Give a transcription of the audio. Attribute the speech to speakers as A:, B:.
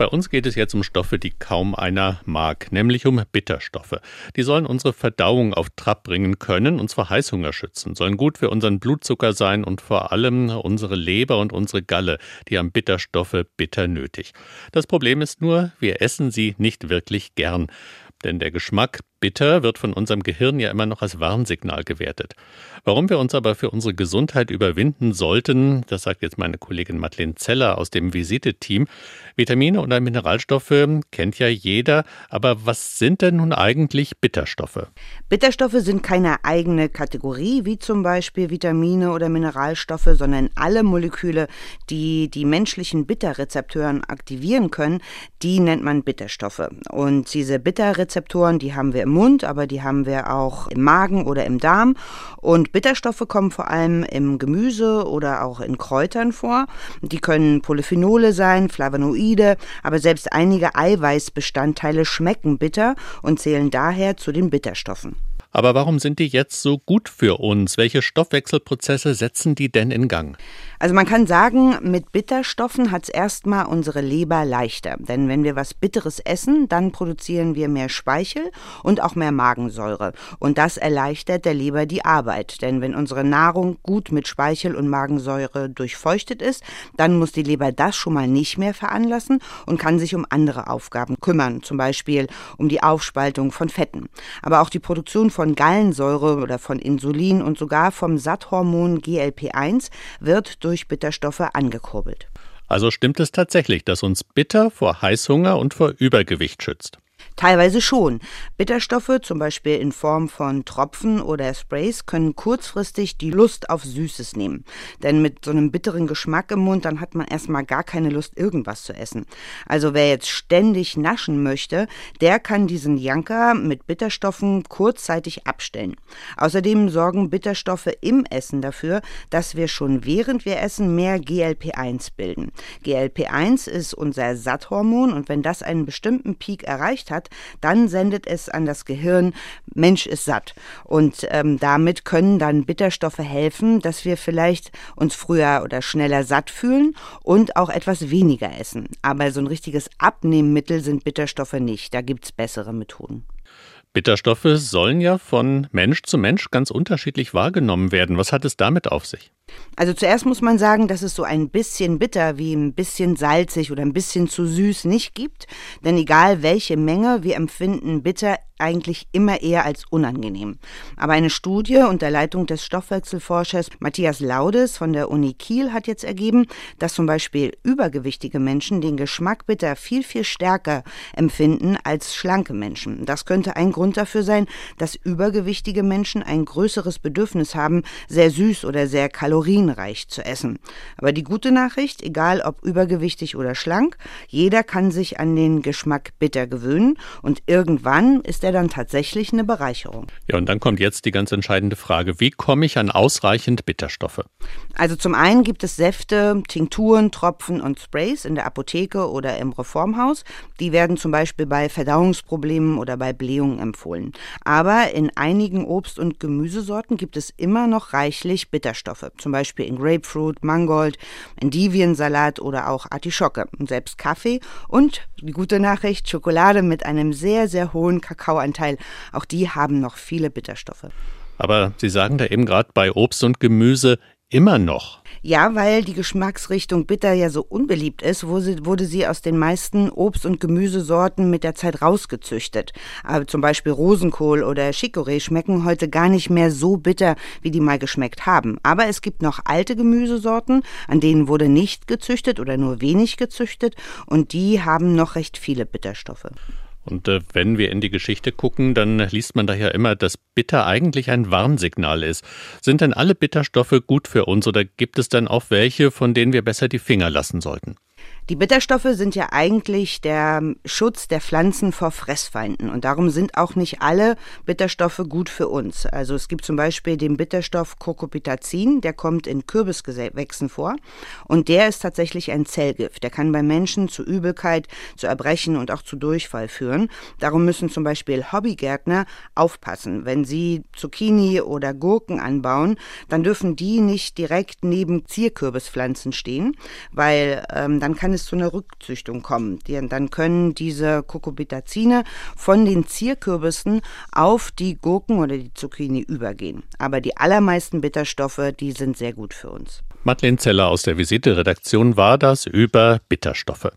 A: Bei uns geht es jetzt um Stoffe, die kaum einer mag, nämlich um Bitterstoffe. Die sollen unsere Verdauung auf Trab bringen können, uns vor Heißhunger schützen, sollen gut für unseren Blutzucker sein und vor allem unsere Leber und unsere Galle, die haben Bitterstoffe bitter nötig. Das Problem ist nur, wir essen sie nicht wirklich gern. Denn der Geschmack bitter wird von unserem Gehirn ja immer noch als Warnsignal gewertet. Warum wir uns aber für unsere Gesundheit überwinden sollten, das sagt jetzt meine Kollegin Madeleine Zeller aus dem Visite-Team. Vitamine oder Mineralstoffe kennt ja jeder, aber was sind denn nun eigentlich Bitterstoffe?
B: Bitterstoffe sind keine eigene Kategorie, wie zum Beispiel Vitamine oder Mineralstoffe, sondern alle Moleküle, die die menschlichen Bitterrezeptoren aktivieren können, die nennt man Bitterstoffe. Und diese Bitterrezeptoren, die haben wir im Mund, aber die haben wir auch im Magen oder im Darm. Und Bitterstoffe kommen vor allem im Gemüse oder auch in Kräutern vor. Die können Polyphenole sein, Flavonoide, aber selbst einige Eiweißbestandteile schmecken bitter und zählen daher zu den Bitterstoffen.
A: Aber warum sind die jetzt so gut für uns? Welche Stoffwechselprozesse setzen die denn in Gang?
B: Also man kann sagen, mit Bitterstoffen hat es erstmal unsere Leber leichter. Denn wenn wir was Bitteres essen, dann produzieren wir mehr Speichel und auch mehr Magensäure. Und das erleichtert der Leber die Arbeit. Denn wenn unsere Nahrung gut mit Speichel und Magensäure durchfeuchtet ist, dann muss die Leber das schon mal nicht mehr veranlassen und kann sich um andere Aufgaben kümmern. Zum Beispiel um die Aufspaltung von Fetten. Aber auch die Produktion von Gallensäure oder von Insulin und sogar vom Satthormon GLP1 wird durch Bitterstoffe angekurbelt.
A: Also stimmt es tatsächlich, dass uns Bitter vor Heißhunger und vor Übergewicht schützt.
B: Teilweise schon. Bitterstoffe, zum Beispiel in Form von Tropfen oder Sprays, können kurzfristig die Lust auf Süßes nehmen. Denn mit so einem bitteren Geschmack im Mund, dann hat man erstmal gar keine Lust, irgendwas zu essen. Also wer jetzt ständig naschen möchte, der kann diesen Janker mit Bitterstoffen kurzzeitig abstellen. Außerdem sorgen Bitterstoffe im Essen dafür, dass wir schon während wir essen mehr GLP1 bilden. GLP1 ist unser Satthormon und wenn das einen bestimmten Peak erreicht hat, dann sendet es an das Gehirn, Mensch ist satt. Und ähm, damit können dann Bitterstoffe helfen, dass wir vielleicht uns früher oder schneller satt fühlen und auch etwas weniger essen. Aber so ein richtiges Abnehmmittel sind Bitterstoffe nicht. Da gibt es bessere Methoden.
A: Bitterstoffe sollen ja von Mensch zu Mensch ganz unterschiedlich wahrgenommen werden. Was hat es damit auf sich?
B: Also zuerst muss man sagen, dass es so ein bisschen bitter wie ein bisschen salzig oder ein bisschen zu süß nicht gibt. Denn egal welche Menge, wir empfinden bitter eigentlich immer eher als unangenehm. Aber eine Studie unter Leitung des Stoffwechselforschers Matthias Laudes von der Uni Kiel hat jetzt ergeben, dass zum Beispiel übergewichtige Menschen den Geschmack bitter viel, viel stärker empfinden als schlanke Menschen. Das könnte ein Grund dafür sein, dass übergewichtige Menschen ein größeres Bedürfnis haben, sehr süß oder sehr kalorienreich zu essen. Aber die gute Nachricht, egal ob übergewichtig oder schlank, jeder kann sich an den Geschmack bitter gewöhnen und irgendwann ist er dann tatsächlich eine Bereicherung.
A: Ja, und dann kommt jetzt die ganz entscheidende Frage, wie komme ich an ausreichend Bitterstoffe?
B: Also zum einen gibt es Säfte, Tinkturen, Tropfen und Sprays in der Apotheke oder im Reformhaus. Die werden zum Beispiel bei Verdauungsproblemen oder bei Blähungen empfohlen. Aber in einigen Obst- und Gemüsesorten gibt es immer noch reichlich Bitterstoffe. Zum Beispiel in Grapefruit, Mangold, Endiviensalat oder auch Artischocke. Und selbst Kaffee und die gute Nachricht, Schokolade mit einem sehr, sehr hohen Kakao Kakaoanteil. Auch die haben noch viele Bitterstoffe.
A: Aber Sie sagen da eben gerade bei Obst und Gemüse immer noch.
B: Ja, weil die Geschmacksrichtung bitter ja so unbeliebt ist, wurde sie aus den meisten Obst- und Gemüsesorten mit der Zeit rausgezüchtet. Aber zum Beispiel Rosenkohl oder Chicorée schmecken heute gar nicht mehr so bitter, wie die mal geschmeckt haben. Aber es gibt noch alte Gemüsesorten, an denen wurde nicht gezüchtet oder nur wenig gezüchtet und die haben noch recht viele Bitterstoffe.
A: Und äh, wenn wir in die Geschichte gucken, dann liest man da ja immer, dass Bitter eigentlich ein Warnsignal ist. Sind denn alle Bitterstoffe gut für uns oder gibt es dann auch welche, von denen wir besser die Finger lassen sollten?
B: Die Bitterstoffe sind ja eigentlich der Schutz der Pflanzen vor Fressfeinden und darum sind auch nicht alle Bitterstoffe gut für uns. Also es gibt zum Beispiel den Bitterstoff Cocopitazin, der kommt in Kürbisgewächsen vor und der ist tatsächlich ein Zellgift. Der kann bei Menschen zu Übelkeit, zu Erbrechen und auch zu Durchfall führen. Darum müssen zum Beispiel Hobbygärtner aufpassen. Wenn sie Zucchini oder Gurken anbauen, dann dürfen die nicht direkt neben Zierkürbispflanzen stehen, weil ähm, dann kann es zu einer Rückzüchtung kommen. Dann können diese Cucurbitacine von den Zierkürbissen auf die Gurken oder die Zucchini übergehen. Aber die allermeisten Bitterstoffe, die sind sehr gut für uns.
A: Madeleine Zeller aus der Visite-Redaktion war das über Bitterstoffe.